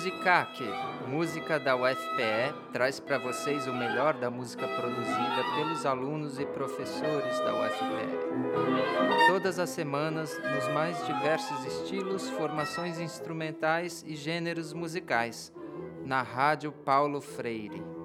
Musicaque, música da UFPE, traz para vocês o melhor da música produzida pelos alunos e professores da UFPE. Todas as semanas, nos mais diversos estilos, formações instrumentais e gêneros musicais, na Rádio Paulo Freire.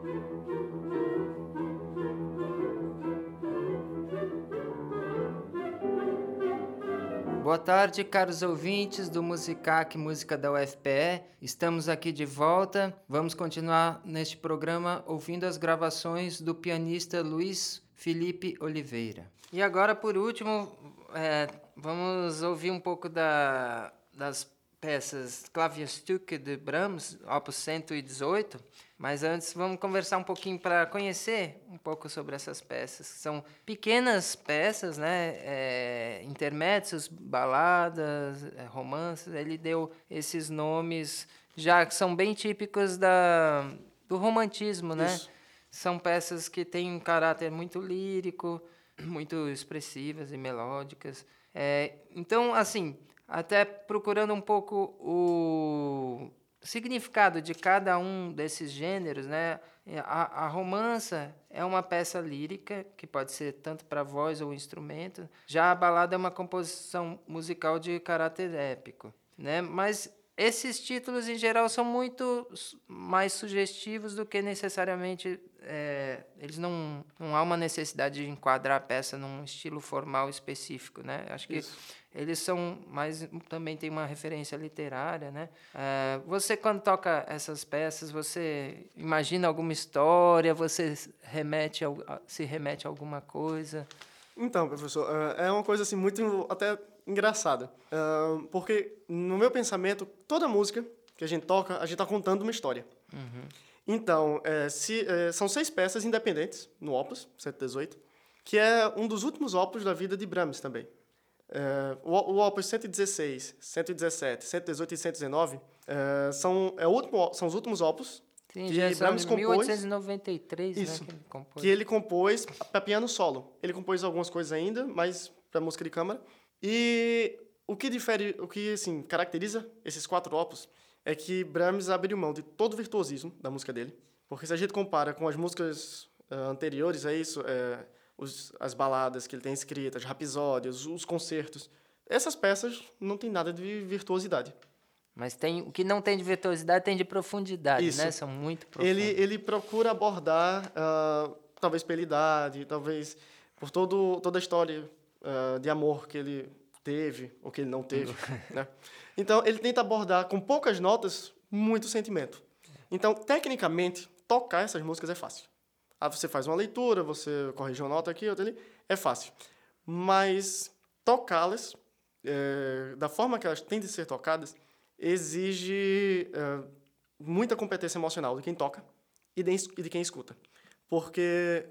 Boa tarde, caros ouvintes do Musicac Música da UFPE. Estamos aqui de volta. Vamos continuar neste programa ouvindo as gravações do pianista Luiz Felipe Oliveira. E agora, por último, é, vamos ouvir um pouco da, das peças Klavierstücke de Brahms, opus 118. Mas antes vamos conversar um pouquinho para conhecer um pouco sobre essas peças. São pequenas peças, né? É, intermédios, baladas, é, romances. Ele deu esses nomes já que são bem típicos da, do romantismo, né? Isso. São peças que têm um caráter muito lírico, muito expressivas e melódicas. É, então, assim, até procurando um pouco o significado de cada um desses gêneros, né? A, a romança é uma peça lírica que pode ser tanto para voz ou instrumento. Já a balada é uma composição musical de caráter épico, né? Mas esses títulos em geral são muito mais sugestivos do que necessariamente é, eles não não há uma necessidade de enquadrar a peça num estilo formal específico, né? Acho que Isso eles são mais também tem uma referência literária, né? É, você quando toca essas peças, você imagina alguma história, você remete se remete a alguma coisa? Então, professor, é, é uma coisa assim muito até engraçada, é, porque no meu pensamento toda música que a gente toca, a gente está contando uma história. Uhum. Então, é, se, é, são seis peças independentes no Opus 118, que é um dos últimos opus da vida de Brahms também. Uh, o, o Opus 116, 117, 118 e 119 uh, são, é último, são os últimos opus Sim, que Brahms compôs. 1893, isso, né, que ele compôs. Que ele compôs para piano solo. Ele compôs algumas coisas ainda, mas para música de câmara. E o que difere, o que assim, caracteriza esses quatro opus é que Brahms abriu mão de todo o virtuosismo da música dele. Porque se a gente compara com as músicas uh, anteriores a isso, é, os, as baladas que ele tem escritas, os rapisódios, os concertos. Essas peças não tem nada de virtuosidade. Mas tem o que não tem de virtuosidade tem de profundidade, Isso. né? São muito profundos. Ele, ele procura abordar, uh, talvez pela idade, talvez por todo, toda a história uh, de amor que ele teve ou que ele não teve. né? Então, ele tenta abordar com poucas notas muito sentimento. Então, tecnicamente, tocar essas músicas é fácil. Ah, você faz uma leitura, você corrige uma nota aqui, outra ali, é fácil. Mas tocá-las, é, da forma que elas têm de ser tocadas, exige é, muita competência emocional de quem toca e de, e de quem escuta. Porque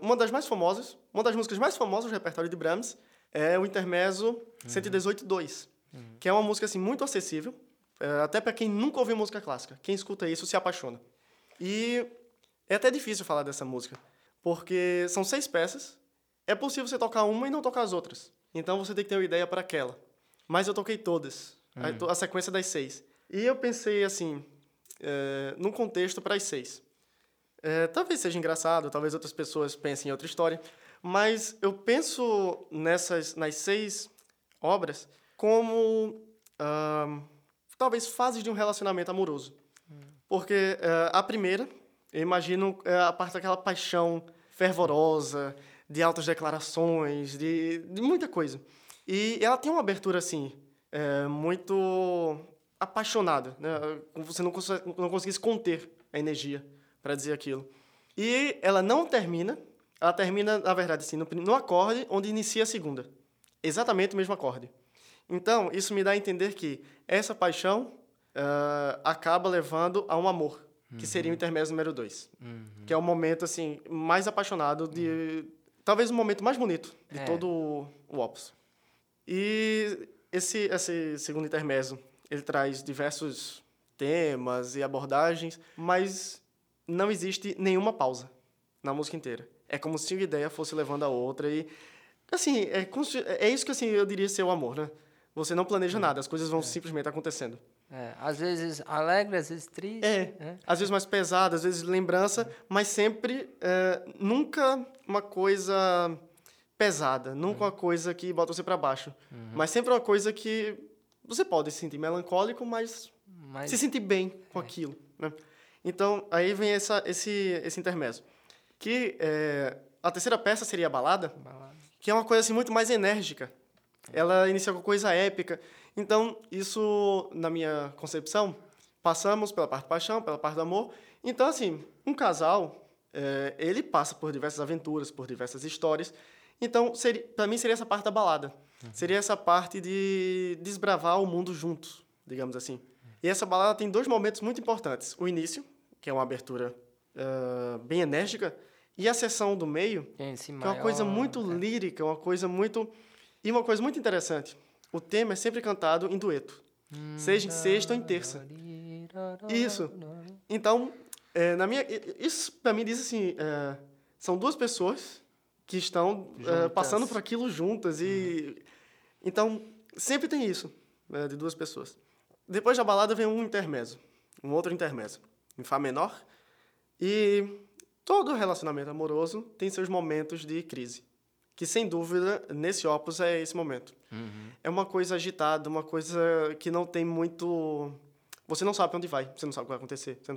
uma das mais famosas, uma das músicas mais famosas do repertório de Brahms é o Intermezzo uhum. 118.2, uhum. que é uma música assim, muito acessível, é, até para quem nunca ouviu música clássica. Quem escuta isso se apaixona. E é até difícil falar dessa música, porque são seis peças. É possível você tocar uma e não tocar as outras. Então você tem que ter uma ideia para aquela. Mas eu toquei todas, hum. a, a, sequência das seis. E eu pensei assim, é, num contexto para as seis. É, talvez seja engraçado, talvez outras pessoas pensem em outra história, mas eu penso nessas nas seis obras como uh, talvez fases de um relacionamento amoroso. Porque uh, a primeira eu imagino é, a parte daquela paixão fervorosa, de altas declarações, de, de muita coisa. E ela tem uma abertura, assim, é, muito apaixonada, né? Você não, cons não conseguisse conter a energia para dizer aquilo. E ela não termina, ela termina, na verdade, assim, no, no acorde onde inicia a segunda. Exatamente o mesmo acorde. Então, isso me dá a entender que essa paixão uh, acaba levando a um amor que seria o intermédio número 2. Uhum. Que é o momento, assim, mais apaixonado de... Uhum. Talvez o momento mais bonito de é. todo o opus. E esse, esse segundo intermezzo, ele traz diversos temas e abordagens, mas não existe nenhuma pausa na música inteira. É como se uma ideia fosse levando a outra e... Assim, é, é isso que assim, eu diria ser o amor, né? Você não planeja é. nada, as coisas vão é. simplesmente acontecendo. É, às vezes alegre, às vezes triste. É, né? às vezes mais pesada, às vezes lembrança, mas sempre, é, nunca uma coisa pesada, nunca uma coisa que bota você para baixo, mas sempre uma coisa que você pode se sentir melancólico, mas, Mas se sentir bem com aquilo, né? Então, aí vem essa, esse, esse intermezzo. Que é, a terceira peça seria a balada, balada. que é uma coisa assim muito mais enérgica. Ela inicia com coisa épica. Então, isso, na minha concepção, passamos pela parte paixão, pela parte do amor. Então, assim, um casal, é, ele passa por diversas aventuras, por diversas histórias. Então, para mim, seria essa parte da balada. Seria essa parte de desbravar o mundo juntos, digamos assim. E essa balada tem dois momentos muito importantes. O início, que é uma abertura ah, bem enérgica, e a sessão do meio, Tem esse que é uma coisa muito é. lírica, uma coisa muito. E uma coisa muito interessante: o tema é sempre cantado em dueto, seja em sexta ou em terça. Isso. Então, é, na minha, isso para mim diz assim: é, são duas pessoas que estão é, passando por aquilo juntas. e Então, sempre tem isso, né, de duas pessoas. Depois da balada vem um intermezzo, um outro intermezzo, em Fá menor. E todo relacionamento amoroso tem seus momentos de crise. Que, sem dúvida, nesse opus é esse momento. Uhum. É uma coisa agitada, uma coisa que não tem muito... Você não sabe onde vai, você não sabe o que vai acontecer. Não-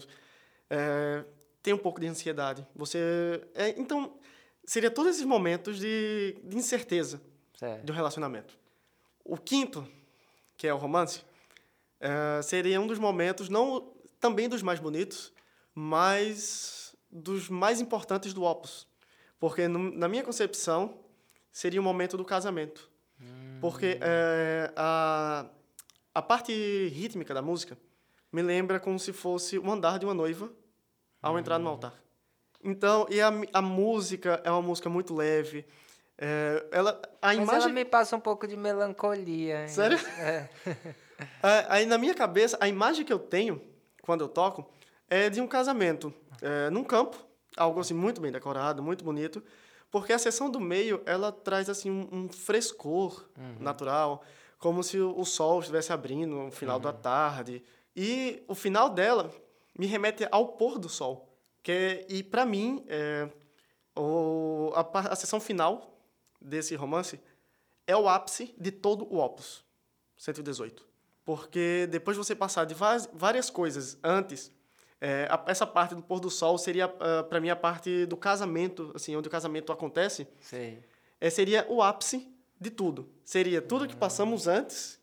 É, tem um pouco de ansiedade. Você... é, então, seria todos esses momentos de, de incerteza Certo. um relacionamento. O quinto, que é o romance, eh, seria um dos momentos, não também dos mais bonitos, mas dos mais importantes do opus. Porque, no- na minha concepção, seria o momento do casamento. Porque eh, a, a parte rítmica da música me lembra como se fosse o andar de uma noiva ao entrar no altar. Então, e a, a música é uma música muito leve. eh, ela, a Mas imagem ela me passa um pouco de melancolia. hein? Sério? É. É, aí na minha cabeça, a imagem que eu tenho quando eu toco é de um casamento é, num campo, algo assim muito bem decorado, muito bonito, porque a seção do meio ela traz assim um, frescor natural, como se o, sol estivesse abrindo no final da tarde. E o final dela me remete ao pôr do sol, que é, e para mim é, o, a, a seção final desse romance é o ápice de todo o opus 118. Porque depois de você passar de várias coisas antes, é, a- essa parte do pôr do sol seria, para mim, a parte do casamento, assim, onde o casamento acontece, Sei. é, seria o ápice de tudo. Seria tudo que passamos antes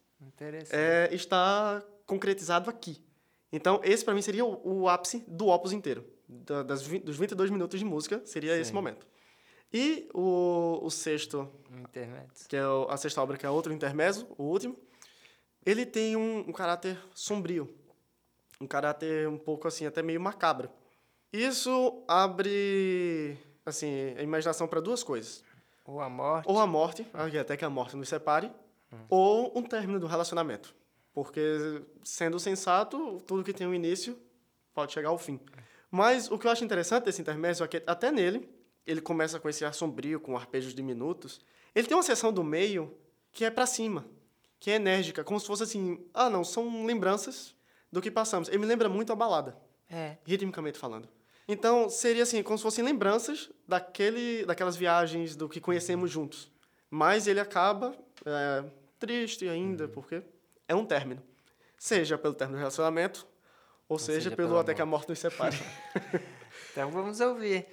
é, está concretizado aqui. Então, esse para mim seria o, o ápice do opus inteiro. Da, das, vi- dos 22 minutos de música, seria esse Sim. momento. E o, o sexto Internet. que é o- a sexta obra, que é outro intermezzo, o último, ele tem um, um caráter sombrio, um caráter um pouco assim, até meio macabro. Isso abre assim, a imaginação para duas coisas. Ou a morte. Ou a morte, até que a morte nos separe, ou um término do relacionamento. Porque, sendo sensato, tudo que tem um início pode chegar ao fim. Mas o que eu acho interessante desse intermezzo é que, até nele, ele começa com esse ar sombrio, com arpejos diminutos. Ele tem uma seção do meio que é para cima, que é enérgica, como se fosse assim: ah, não, são lembranças do que passamos. Ele me lembra muito a balada É. ritmicamente falando. Então, seria assim, como se fossem lembranças daquele, daquelas viagens, do que conhecemos juntos. Mas ele acaba é, triste ainda, porque é um término. Seja pelo término do relacionamento, ou, seja, seja pelo até que a morte nos separe. Então vamos ouvir.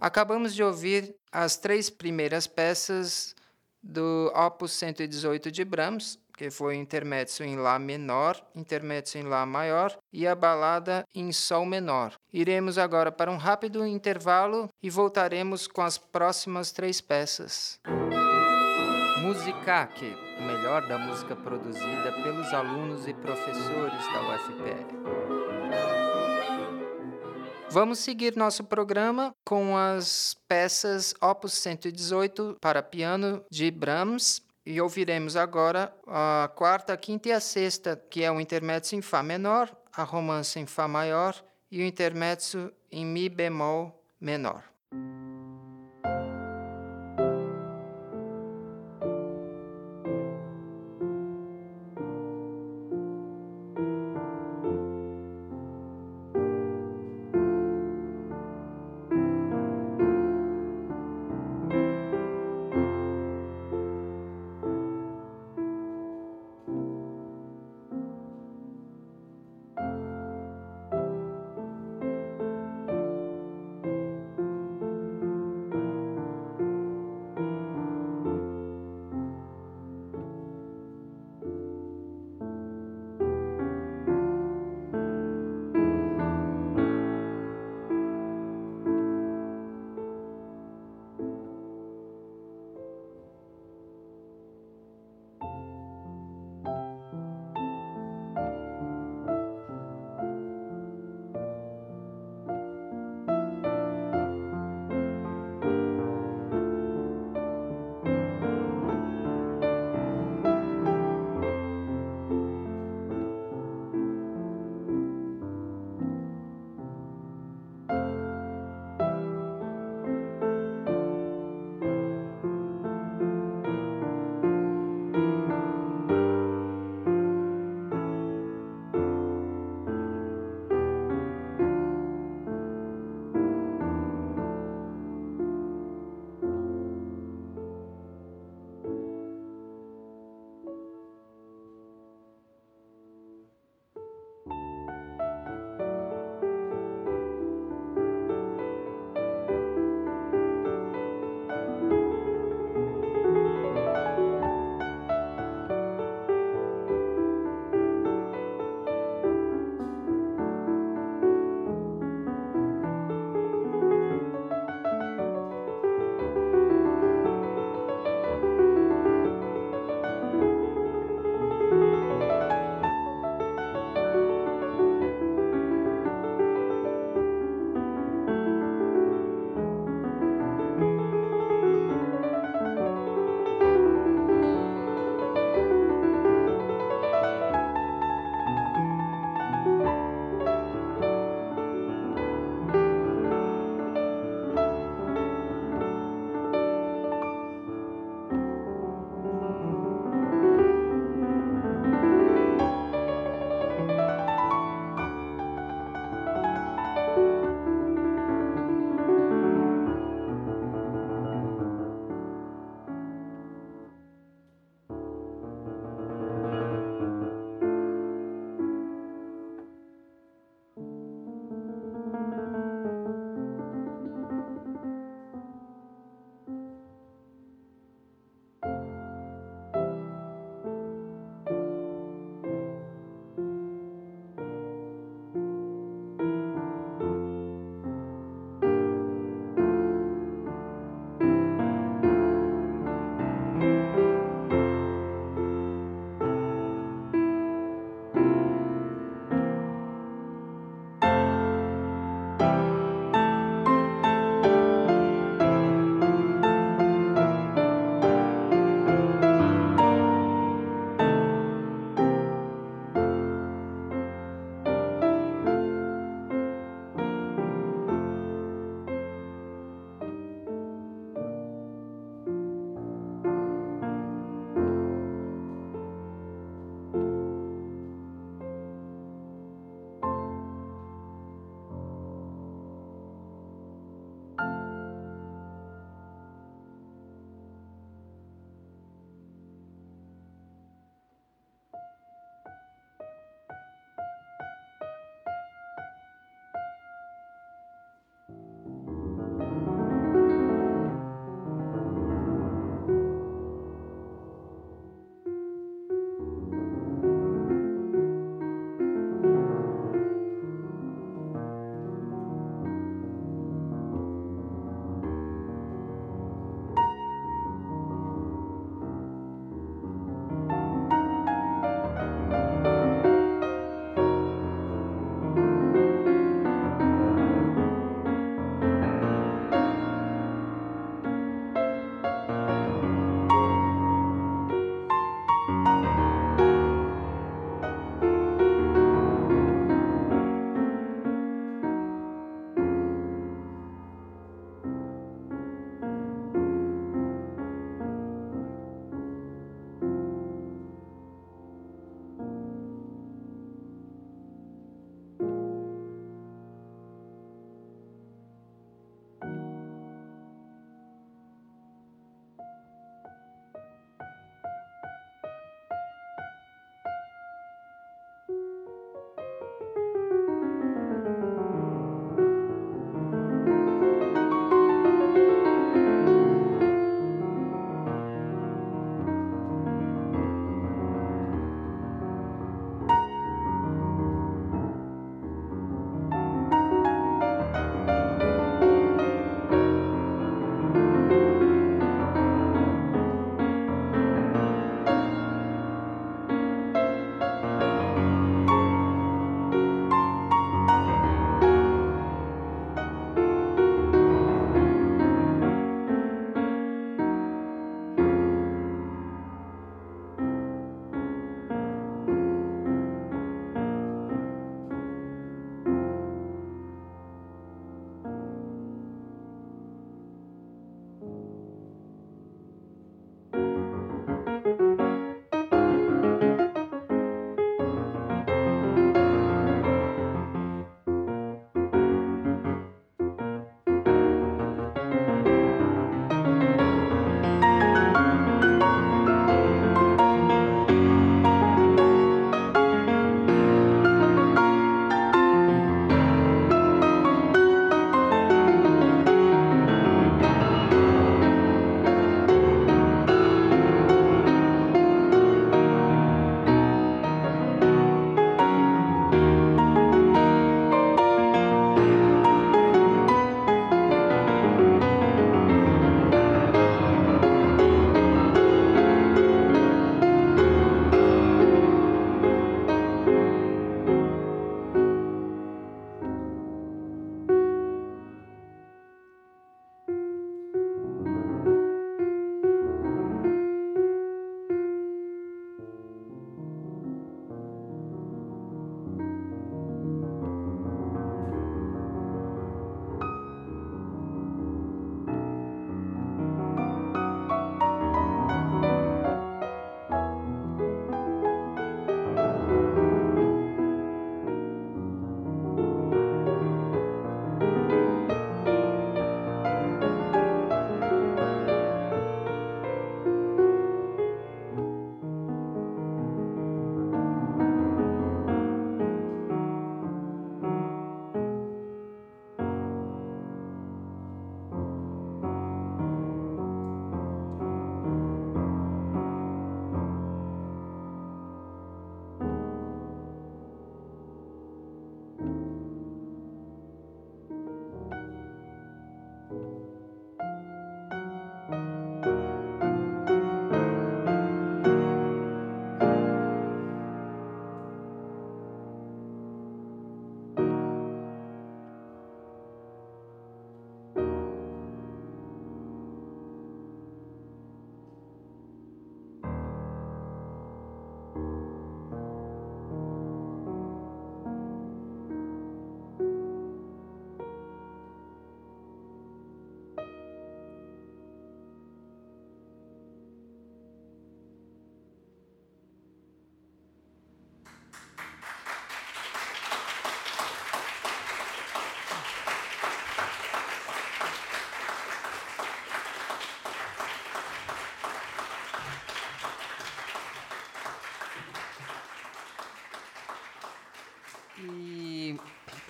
Acabamos de ouvir as três primeiras peças do Opus 118 de Brahms, que foi o intermezzo em Lá menor, intermezzo em Lá maior e a balada em Sol menor. Iremos agora para um rápido intervalo e voltaremos com as próximas três peças. Musicaque, o melhor da música produzida pelos alunos e professores da UFPE. Vamos seguir nosso programa com as peças Opus 118 para piano de Brahms e ouviremos agora a quarta, a quinta e a sexta, que é o intermezzo em Fá menor, a romance em Fá maior e o intermezzo em Mi bemol menor.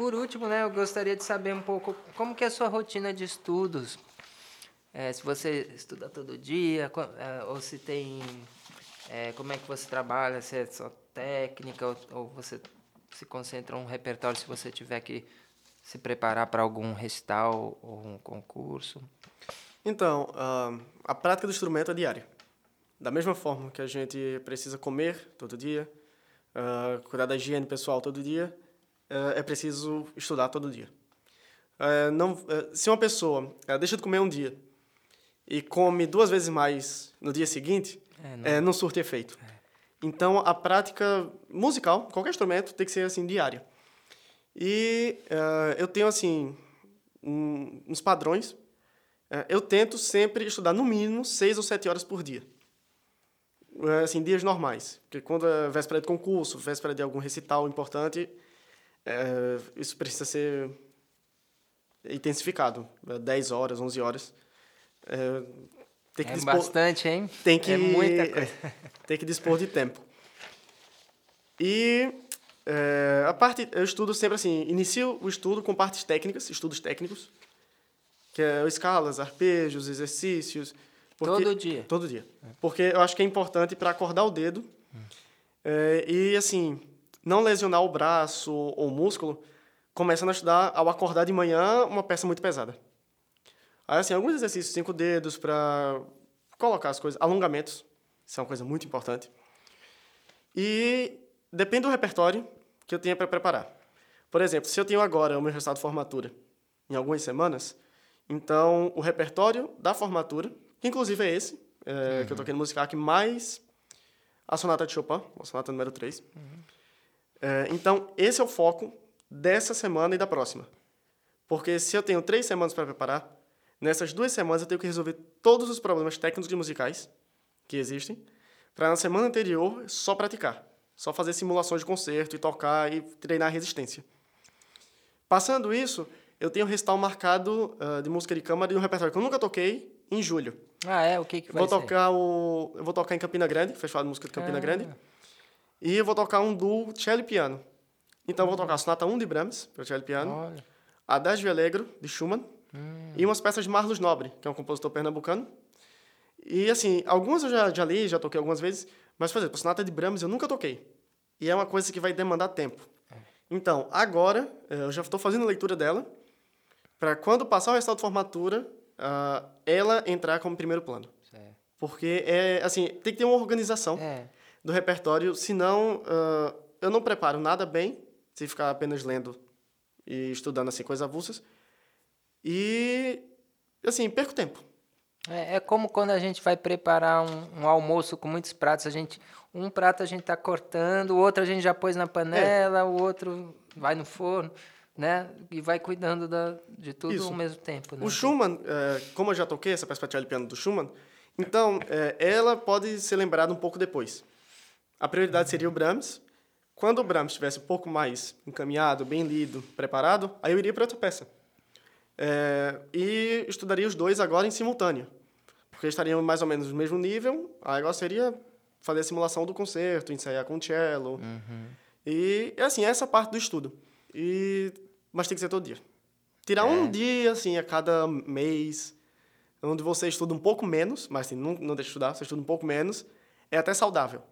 Por último, né, eu gostaria de saber um pouco como que é a sua rotina de estudos. É, se você estuda todo dia, é, ou se tem. É, como é que você trabalha, se é só técnica, ou, ou você se concentra um repertório se você tiver que se preparar para algum recital ou um concurso? Então, uh, a prática do instrumento é diária. Da mesma forma que a gente precisa comer todo dia, uh, cuidar da higiene pessoal todo dia, é preciso estudar todo dia. Uh, não, se uma pessoa deixa de comer um dia e come duas vezes mais no dia seguinte, é, não, é, não surte efeito. É. Então, a prática musical, qualquer instrumento, tem que ser assim diária. E eu tenho assim um, uns padrões. eu tento sempre estudar no mínimo seis ou sete horas por dia. É, assim, dias normais. Porque quando é véspera de concurso, véspera de algum recital importante, é, isso precisa ser intensificado. 10 horas, 11 horas. É, tem que é dispor, bastante, hein? Tem que, é muita coisa. tem que dispor de tempo. E é, a parte, eu estudo sempre assim, inicio o estudo com partes técnicas, estudos técnicos, que é escalas, arpejos, exercícios, porque, todo dia? Todo dia. Porque eu acho que é importante para acordar o dedo é, e, assim, não lesionar o braço ou o músculo, começando a estudar, ao acordar de manhã, uma peça muito pesada. Aí, assim, alguns exercícios, cinco dedos para colocar as coisas, alongamentos, isso é uma coisa muito importante. E depende do repertório que eu tenha para preparar. Por exemplo, se eu tenho agora o meu resultado de formatura em algumas semanas, então o repertório da formatura que inclusive é esse, é, uhum. que eu toquei no Musicac, mais a sonata de Chopin, a sonata número 3. Uhum. É, então, esse é o foco dessa semana e da próxima. Porque se eu tenho três semanas para preparar, nessas duas semanas eu tenho que resolver todos os problemas técnicos e musicais que existem, para na semana anterior só praticar. Só fazer simulações de concerto e tocar e treinar a resistência. Passando isso, eu tenho um recital marcado uh, de música de câmara de um repertório que eu nunca toquei em julho. Ah, é? O que, que vai vou ser? Tocar o, eu vou tocar em Campina Grande, Festival de Música de Campina ah. Grande. E eu vou tocar um duo cello e piano. Então, vou tocar a Sonata 1 de Brahms, para cello e piano. Olha. A Adagio Alegro, de Schumann. Hum. E umas peças de Marlos Nobre, que é um compositor pernambucano. E, assim, algumas eu já, já li, já toquei algumas vezes. Mas, por exemplo, a Sonata de Brahms eu nunca toquei. E é uma coisa que vai demandar tempo. É. Então, agora, eh, eu já estou fazendo a leitura dela. Para quando passar o resultado de formatura, uh, ela entrar como primeiro plano. Certo. Porque, é, assim, tem que ter uma organização é. Do repertório, senão uh, eu não preparo nada bem se ficar apenas lendo e estudando, assim, coisas avulsas. E, assim, perco tempo. É, é como quando a gente vai preparar um, um, almoço com muitos pratos, a gente um prato a gente está cortando, o outro a gente já pôs na panela, é. o outro vai no forno né? E vai cuidando da, de tudo Isso. ao mesmo tempo. Né? O Schumann, é, como eu já toquei essa perspectiva de piano do Schumann, então é, ela pode ser lembrada um pouco depois. A prioridade seria o Brahms. Quando o Brahms estivesse um pouco mais encaminhado, bem lido, preparado, aí eu iria para outra peça. É, e estudaria os dois agora em simultâneo, porque estariam mais ou menos no mesmo nível. Aí agora seria fazer a simulação do concerto, ensaiar com o cello. Uhum. E, assim, essa parte do estudo. E mas tem que ser todo dia. Tirar é. um dia, assim, a cada mês, onde você estuda um pouco menos, mas assim, não, não deixa de estudar, você estuda um pouco menos, é até saudável.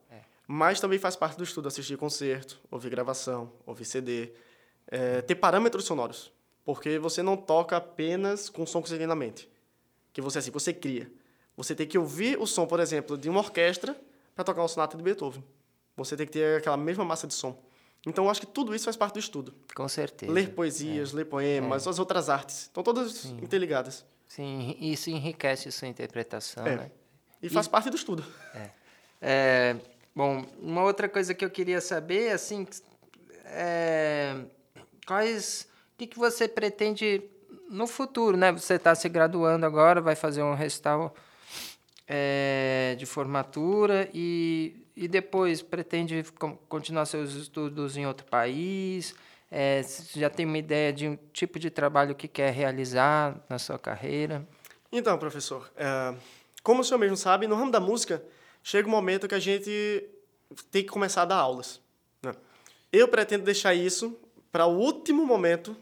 É. Mas também faz parte do estudo assistir concerto, ouvir gravação, ouvir CD, é, ter parâmetros sonoros. Porque você não toca apenas com o som que você tem na mente. Que você, assim, você cria. Você tem que ouvir o som, por exemplo, de uma orquestra para tocar uma sonata de Beethoven. Você tem que ter aquela mesma massa de som. Então, eu acho que tudo isso faz parte do estudo. Com certeza. Ler poesias, é. ler poemas, é. as outras artes. Estão todas Sim. interligadas. Sim, isso enriquece sua interpretação, é. né? E faz e... parte do estudo. É. Bom, uma outra coisa que eu queria saber, assim, é, quais, o que, que você pretende no futuro, né? Você está se graduando agora, vai fazer um restauro é, de formatura e e depois pretende continuar seus estudos em outro país? É, já tem uma ideia de um tipo de trabalho que quer realizar na sua carreira? Então, professor, é, como o senhor mesmo sabe, no ramo da música chega um momento que a gente tem que começar a dar aulas. Né? Eu pretendo deixar isso para o último momento,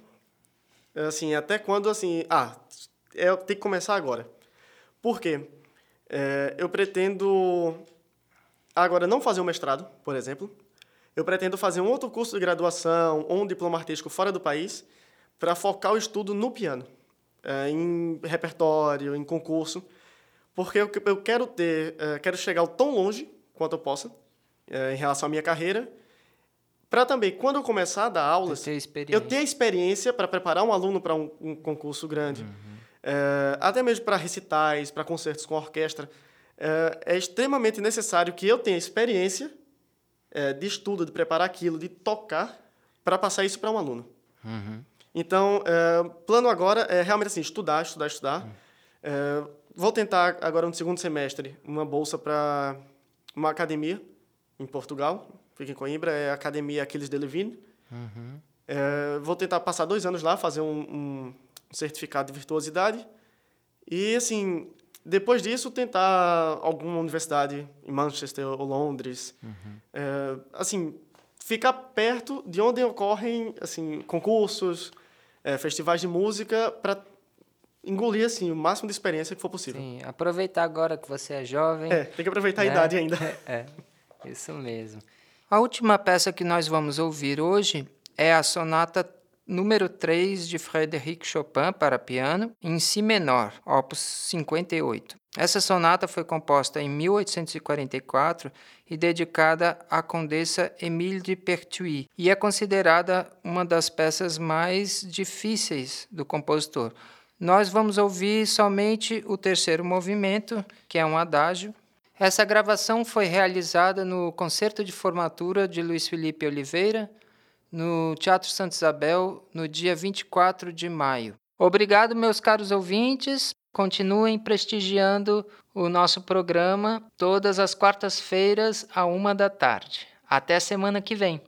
assim, até quando, assim, ah, eu tenho que começar agora. Por quê? É, eu pretendo agora não fazer um mestrado, por exemplo. Eu pretendo fazer um outro curso de graduação ou um diploma artístico fora do país para focar o estudo no piano, é, em repertório, em concurso, porque eu, eu quero ter, é, quero chegar tão longe quanto eu possa é, em relação à minha carreira, para também, quando eu começar a dar aulas, eu ter experiência para preparar um aluno para um, um, concurso grande, uhum. é, até mesmo para recitais, para concertos com orquestra, é, extremamente necessário que eu tenha experiência de estudo, de preparar aquilo, de tocar, para passar isso para um aluno. Uhum. Então, plano agora é realmente assim, estudar, estudar, estudar. Uhum. Vou tentar agora no segundo semestre uma bolsa para uma academia em Portugal, fica em Coimbra, é a Academia Aquiles de Levine. Uhum. É, vou tentar passar dois anos lá, fazer um, um, certificado de virtuosidade. E, assim, depois disso, tentar alguma universidade em Manchester ou Londres. Uhum. É, assim, ficar perto de onde ocorrem assim, concursos, é, festivais de música, para engolir assim, o máximo de experiência que for possível. Sim, aproveitar agora que você é jovem. É, tem que aproveitar né? a idade ainda. É, é, isso mesmo. A última peça que nós vamos ouvir hoje é a sonata número 3 de Frédéric Chopin para piano, em si menor, opus 58. Essa sonata foi composta em 1844 e dedicada à condessa Émile de Pertuis e é considerada uma das peças mais difíceis do compositor. Nós vamos ouvir somente o terceiro movimento, que é um adágio, essa gravação foi realizada no concerto de formatura de Luiz Felipe Oliveira, no Teatro Santa Isabel, no dia 24 de maio. Obrigado, meus caros ouvintes. Continuem prestigiando o nosso programa todas as quartas-feiras, à uma da tarde. Até semana que vem.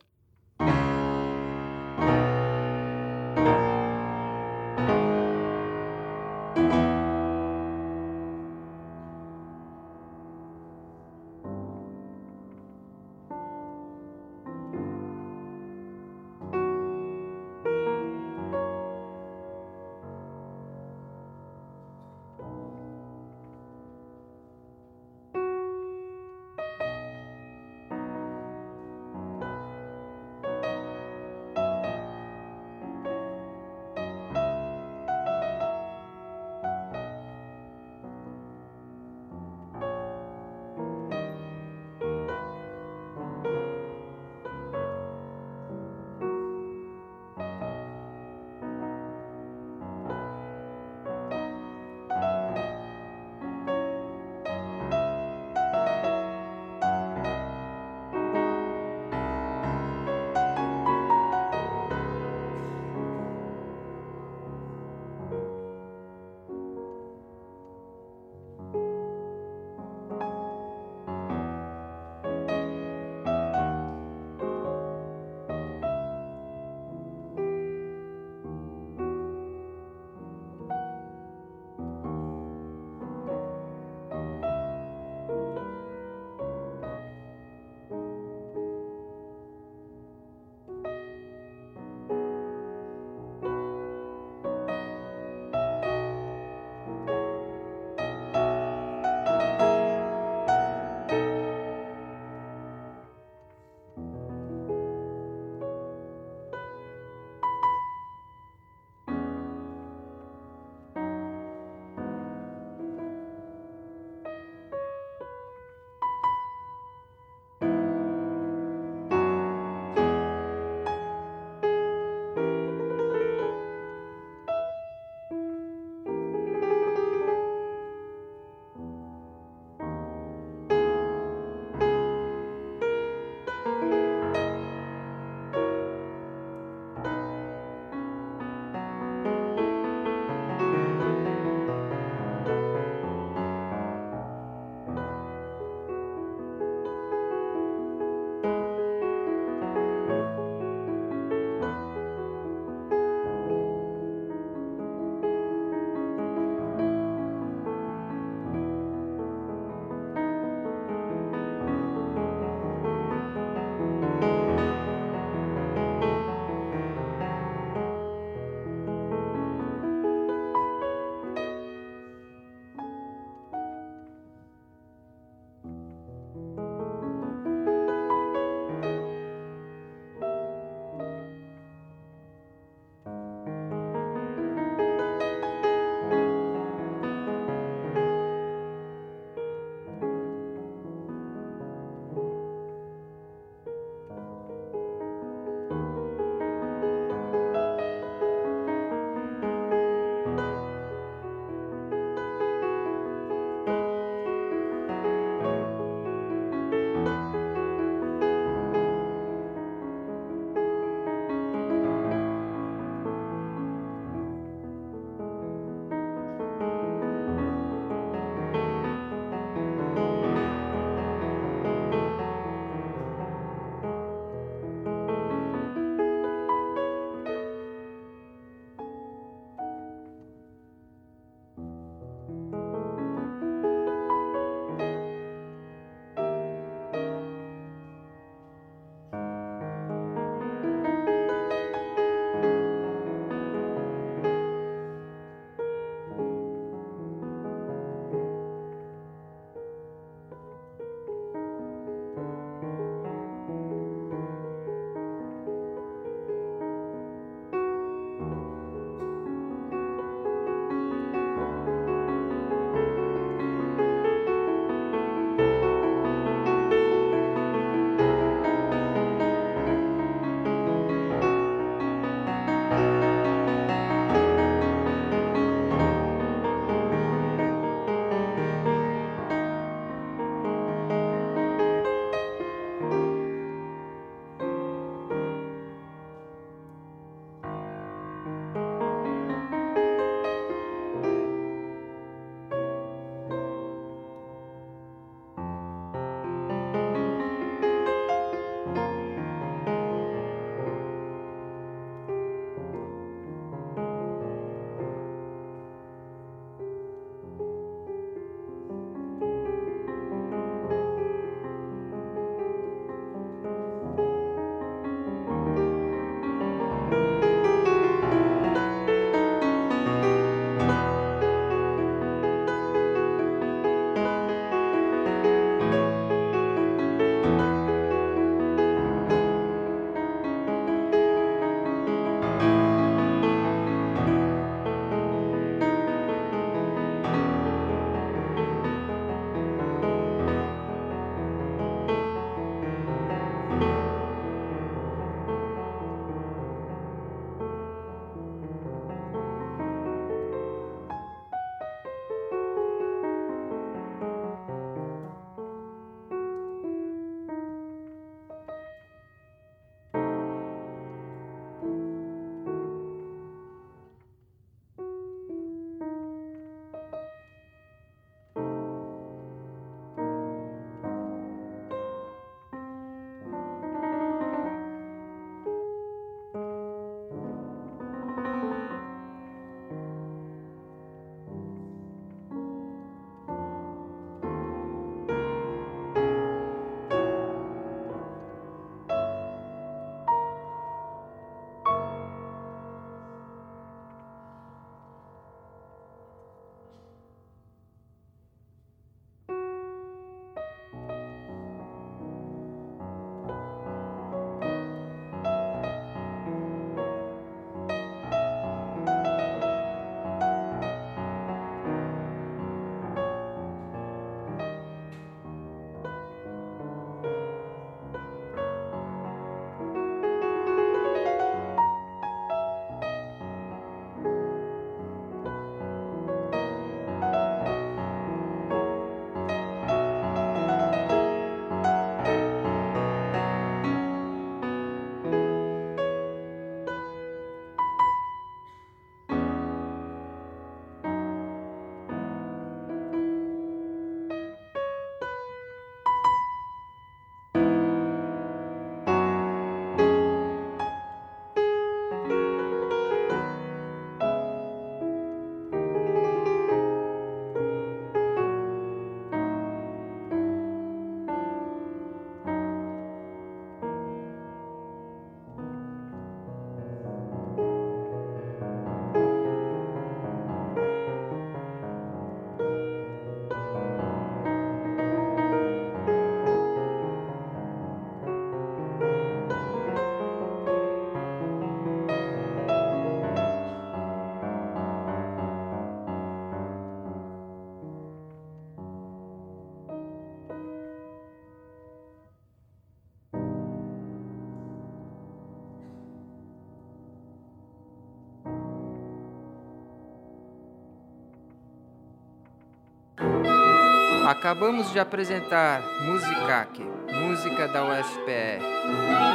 Acabamos de apresentar Musicac, música da UFPE,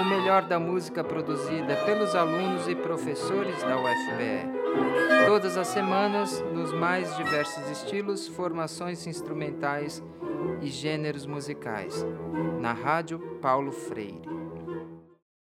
o melhor da música produzida pelos alunos e professores da UFPE. Todas as semanas, nos mais diversos estilos, formações instrumentais e gêneros musicais, na Rádio Paulo Freire.